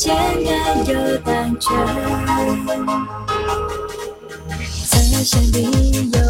简单又单纯。在身边有。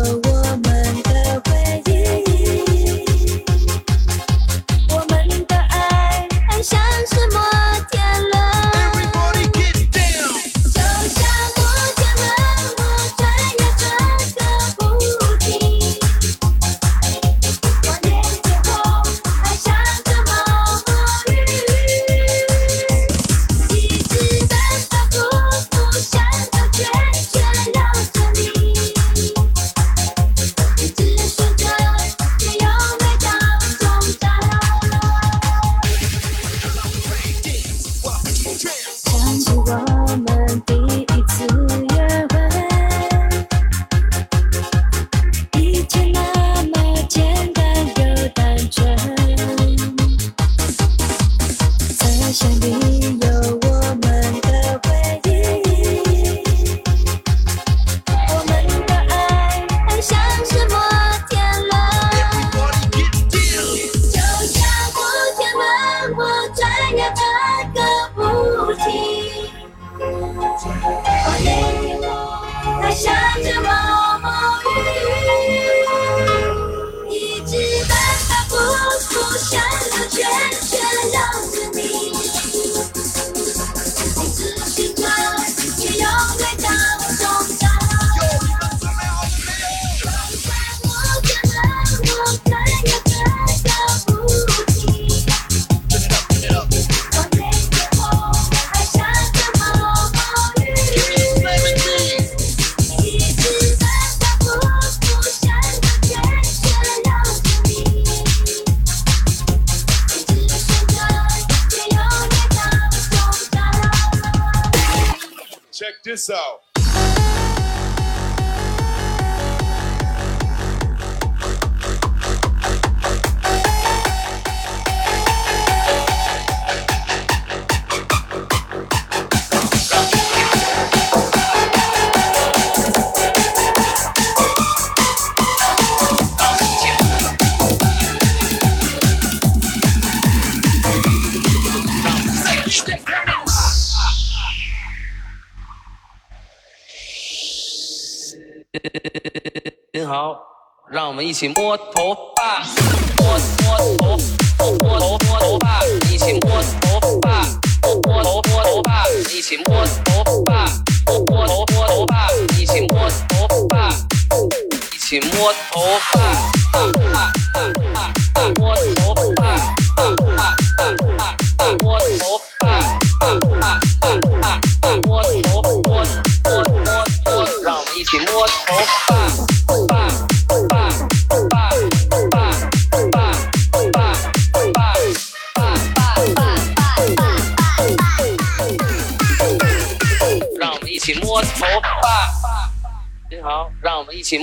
我们一起摸头发。摸摸头摸头摸头发一起摸头发摸摸头摸头发一起摸头发摸摸头摸头发一起摸头发一起摸头发啊啊 Chỉ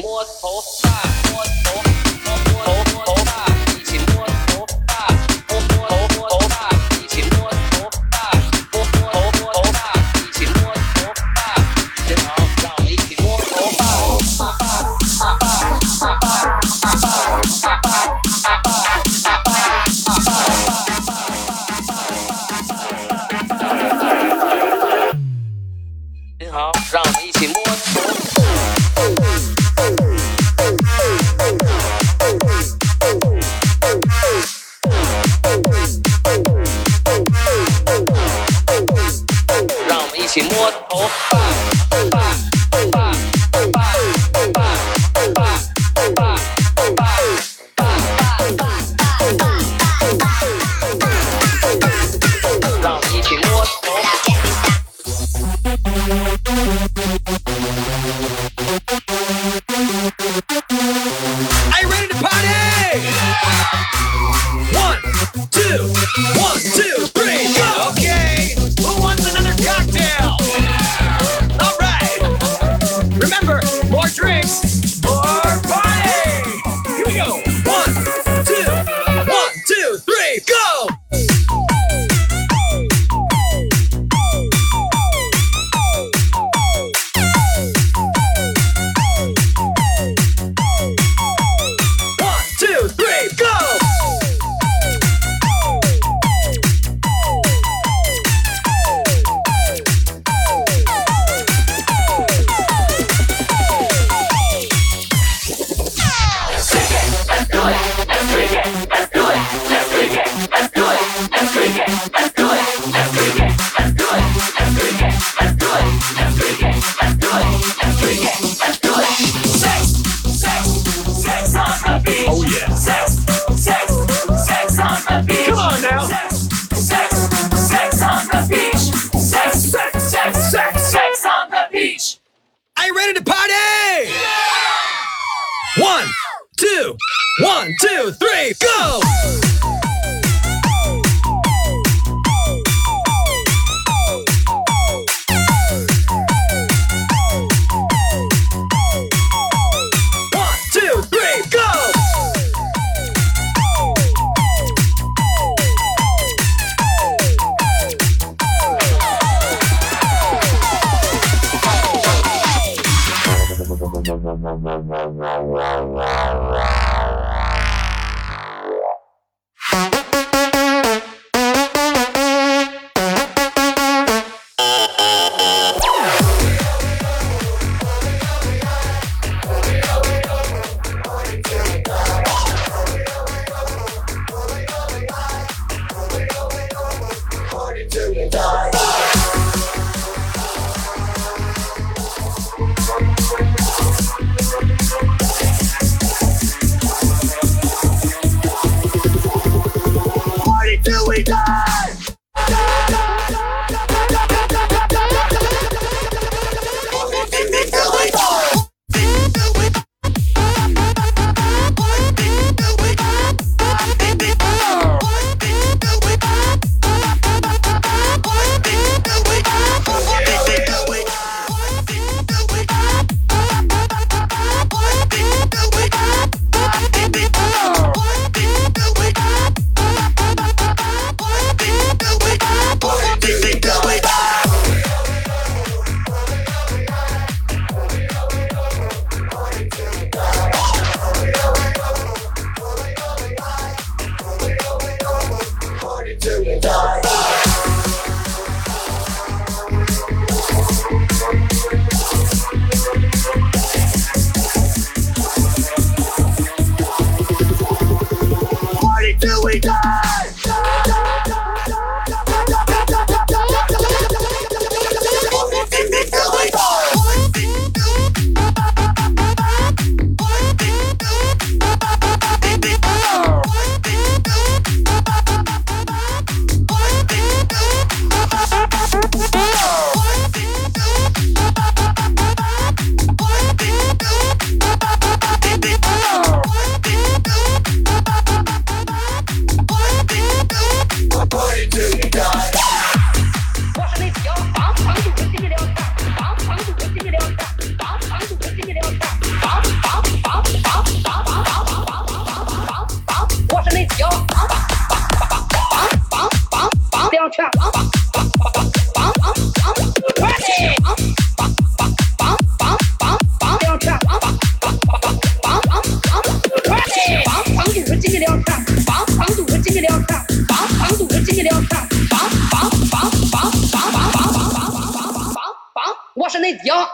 是那几样？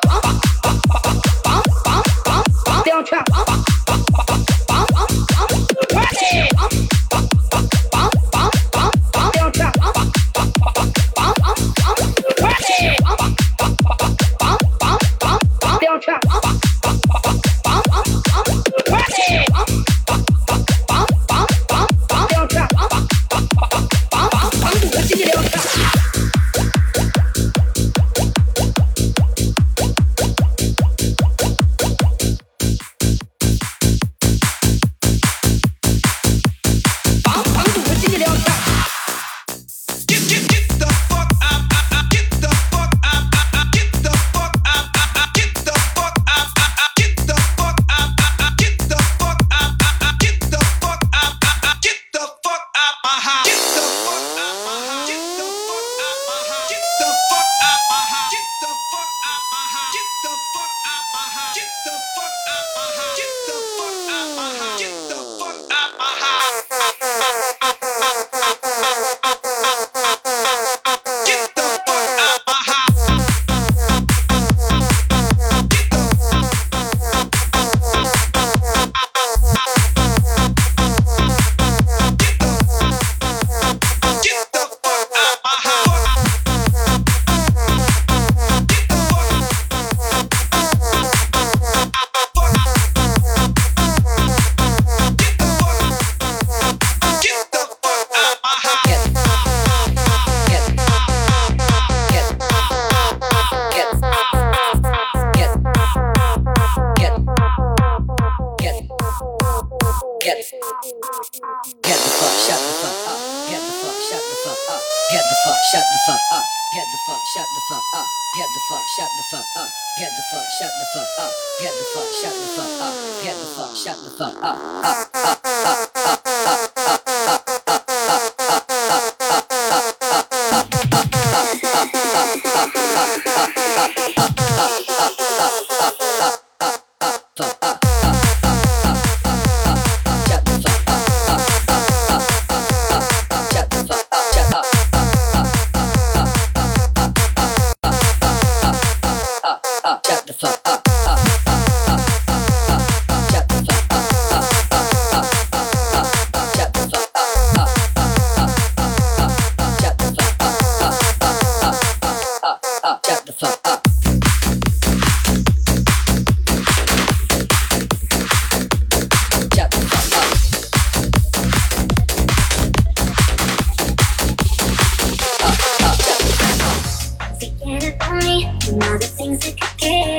From all the things that could get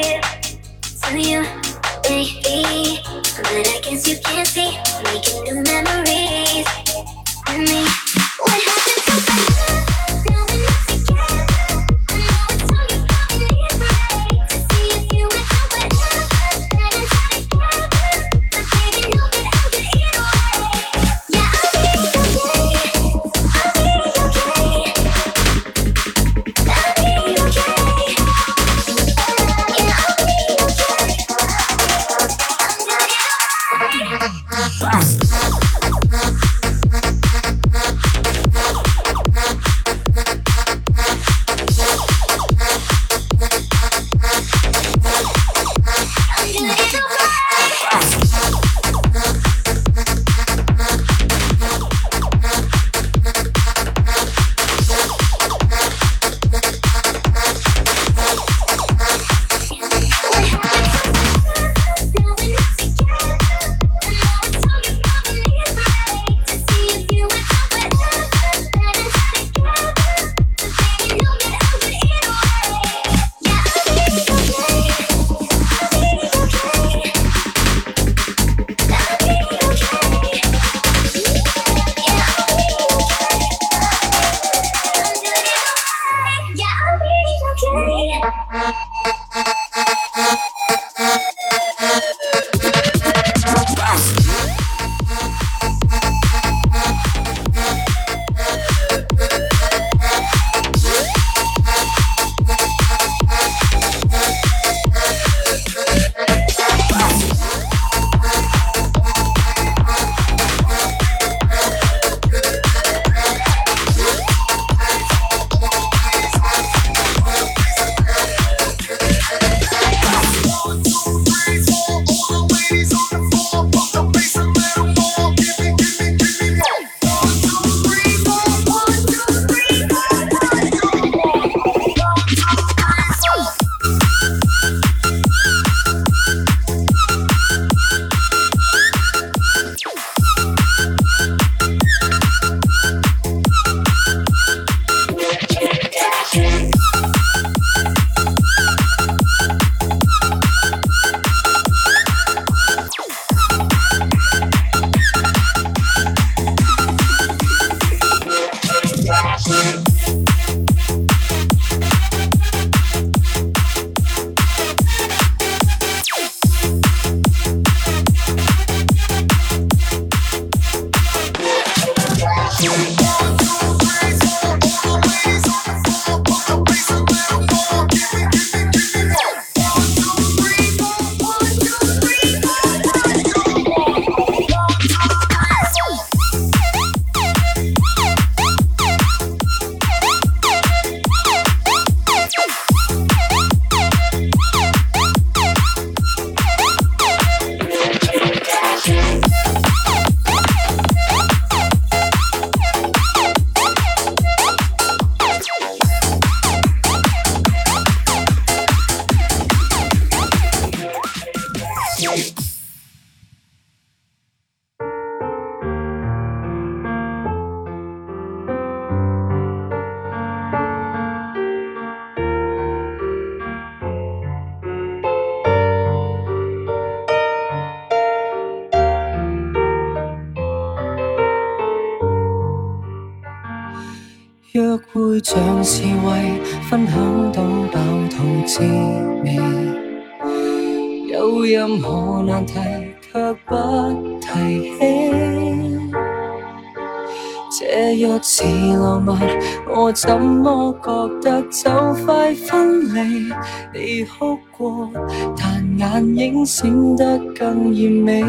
觉得就快分离。你哭过，但眼影闪得更艳美。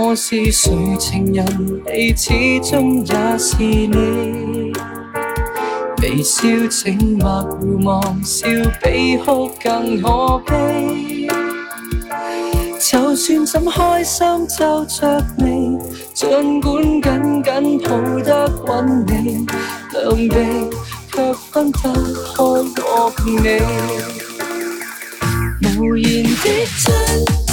我是谁情人？你始终也是你。微笑请勿互望，笑比哭更可悲。就算怎开心皱着眉，尽管紧紧抱得稳你。sớm đây khắp con ta khói đột nề. Mùi yên tết chân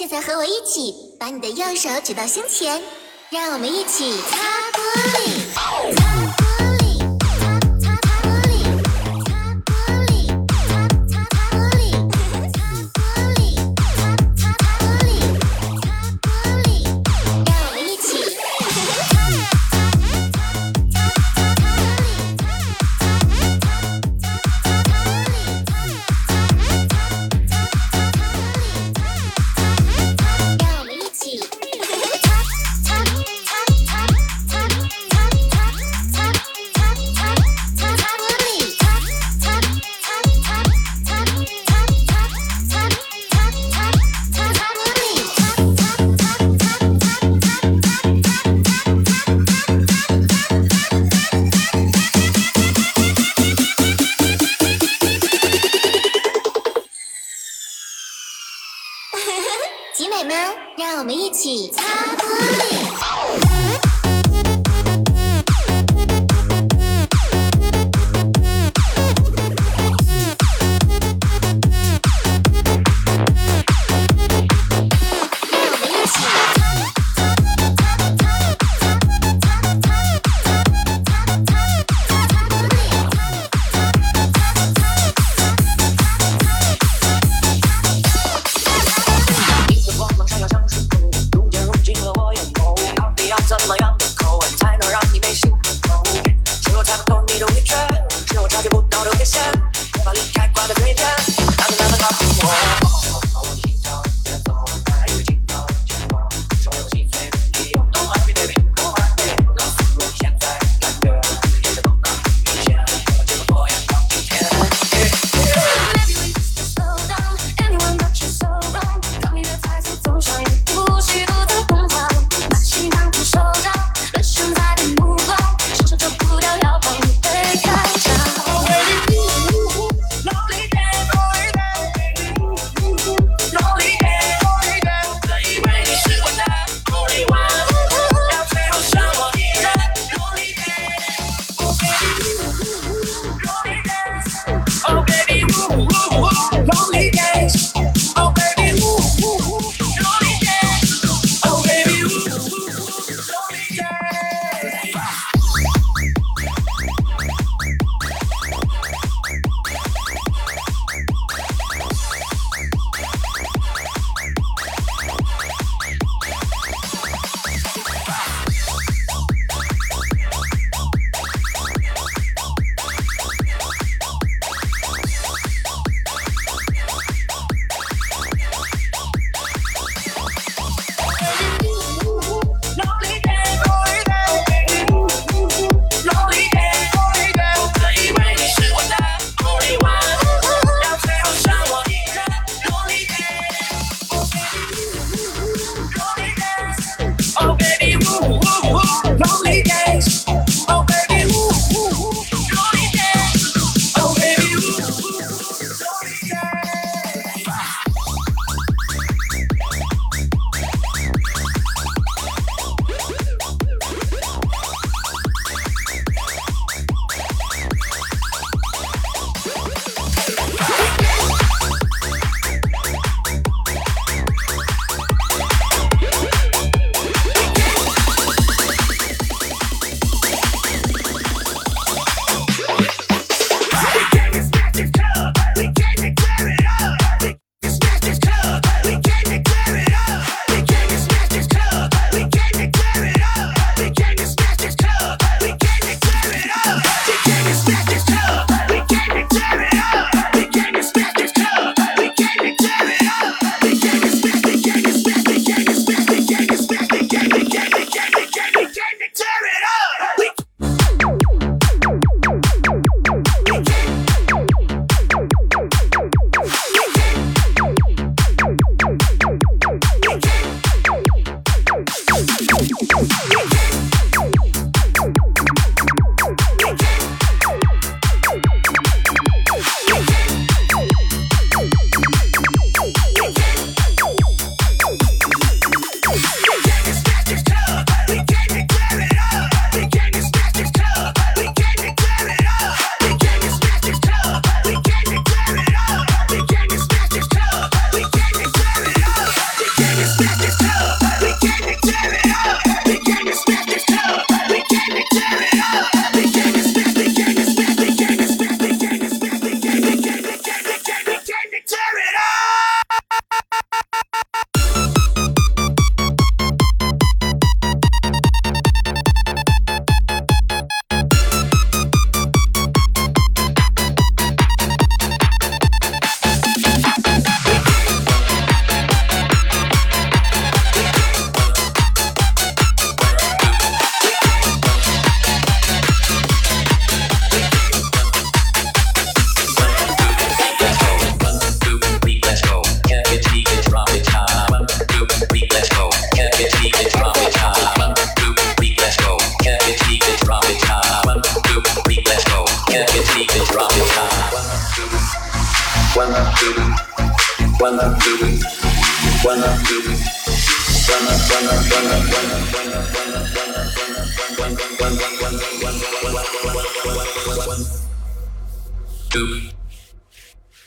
现在和我一起把你的右手举到胸前让我们一起擦玻璃。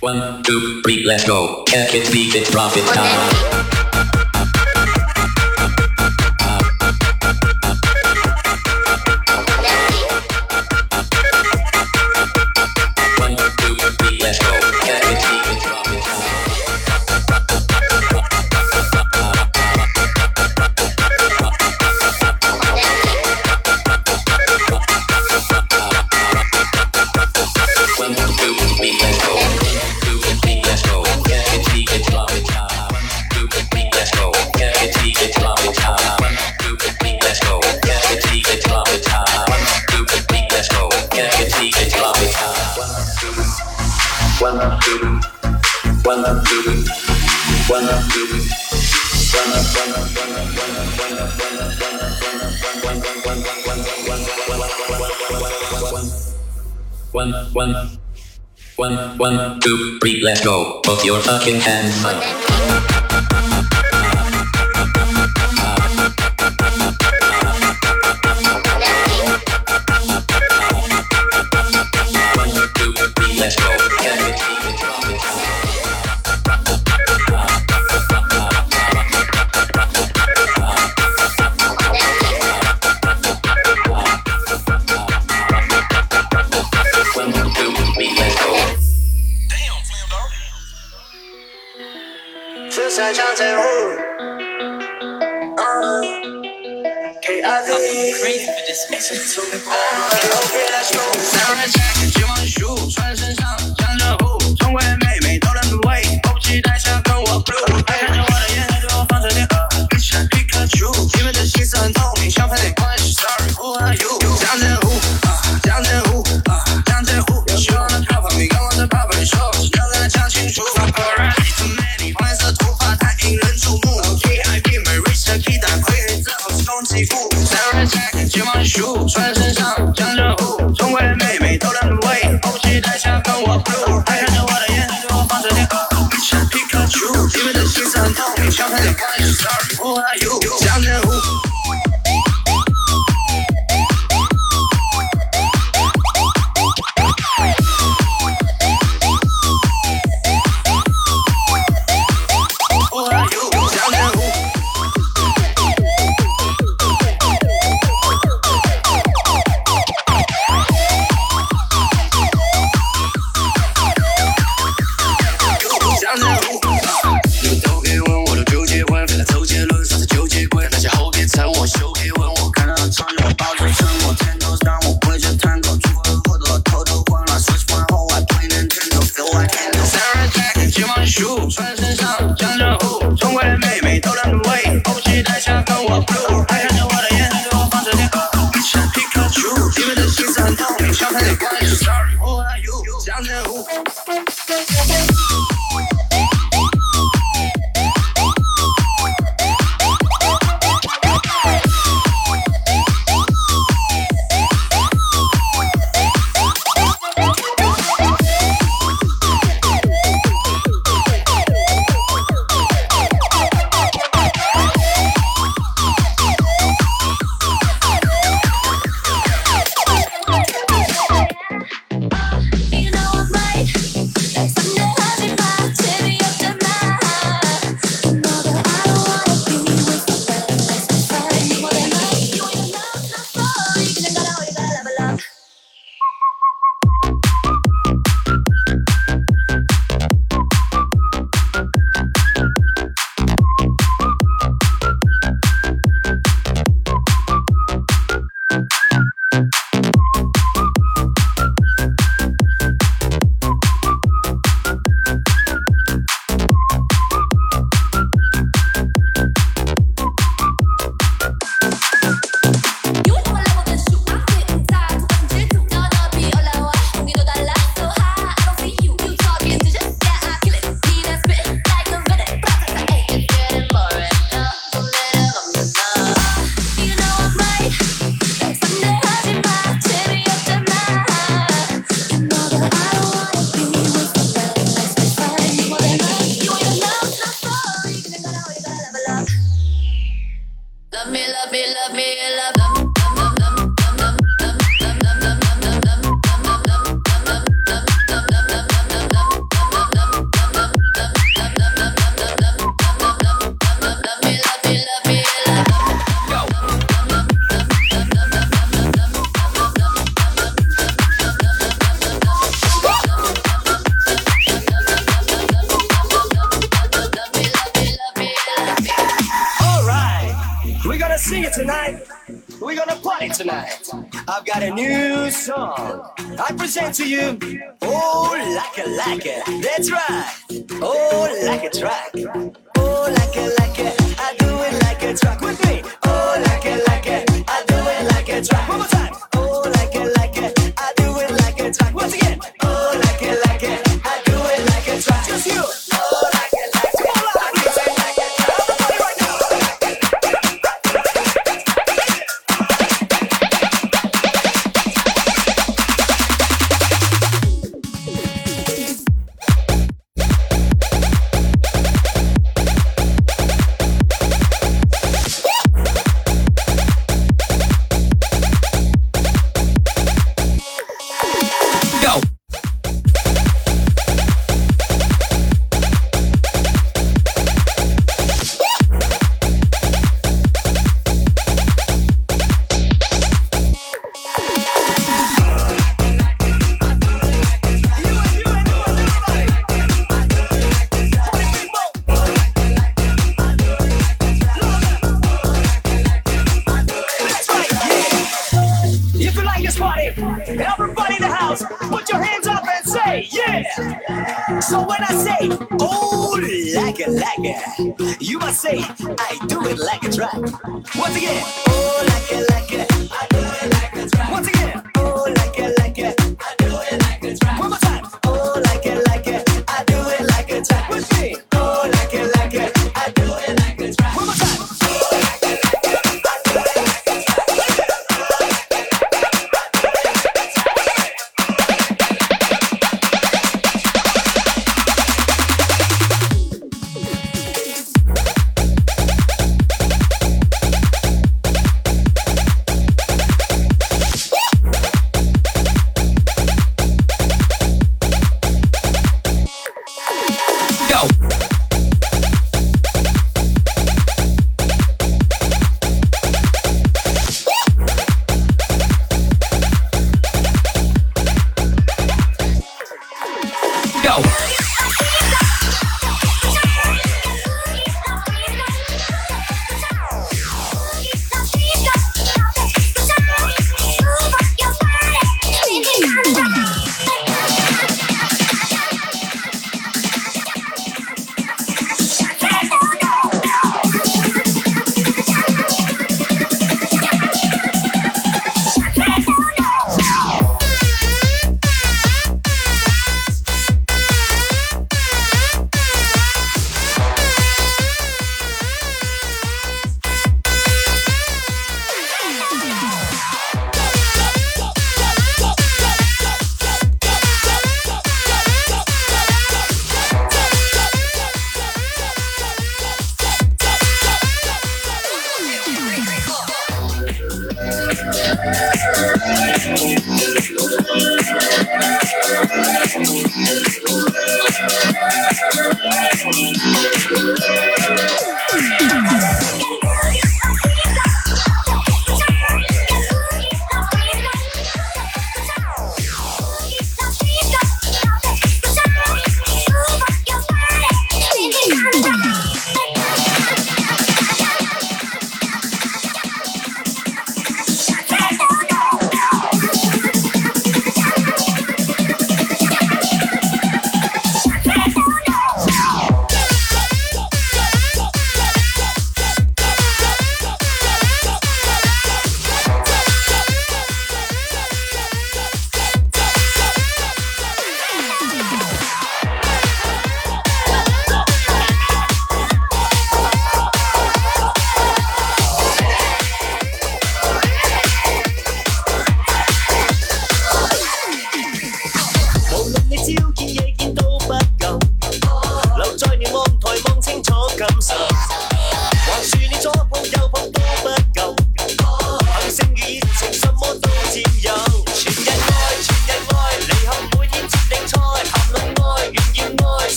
One, two, three, let's go. Catch it, beat it, drop it, time. two, three, let's go. Put your fucking hands up. Like it. That's right. Oh, like a track.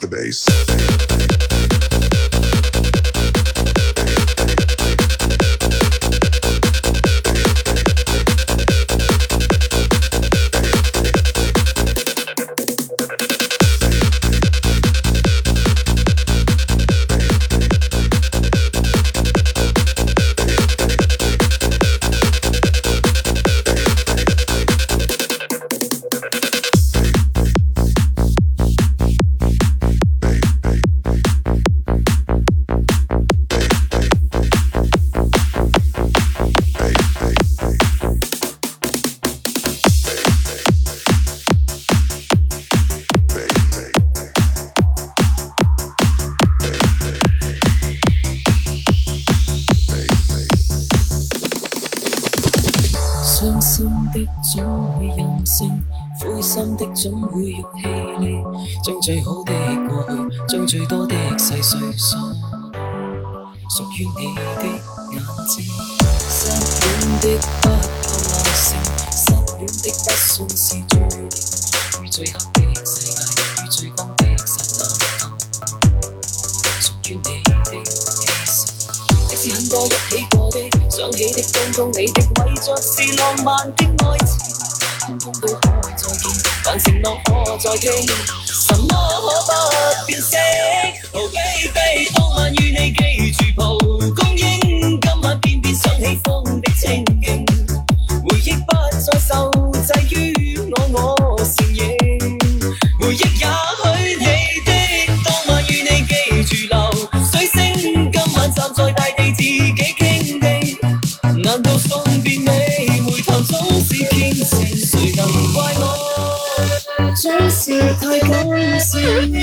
the bass. 的不够耐性失恋的不算是注定于最黑的世界与最光的刹那属于你的气息即使很多一起过的想起的当中你的为着是浪漫的爱情通通都可再见但承诺可再听什么可不变色 oh baby 当晚与你记住蒲公 truth.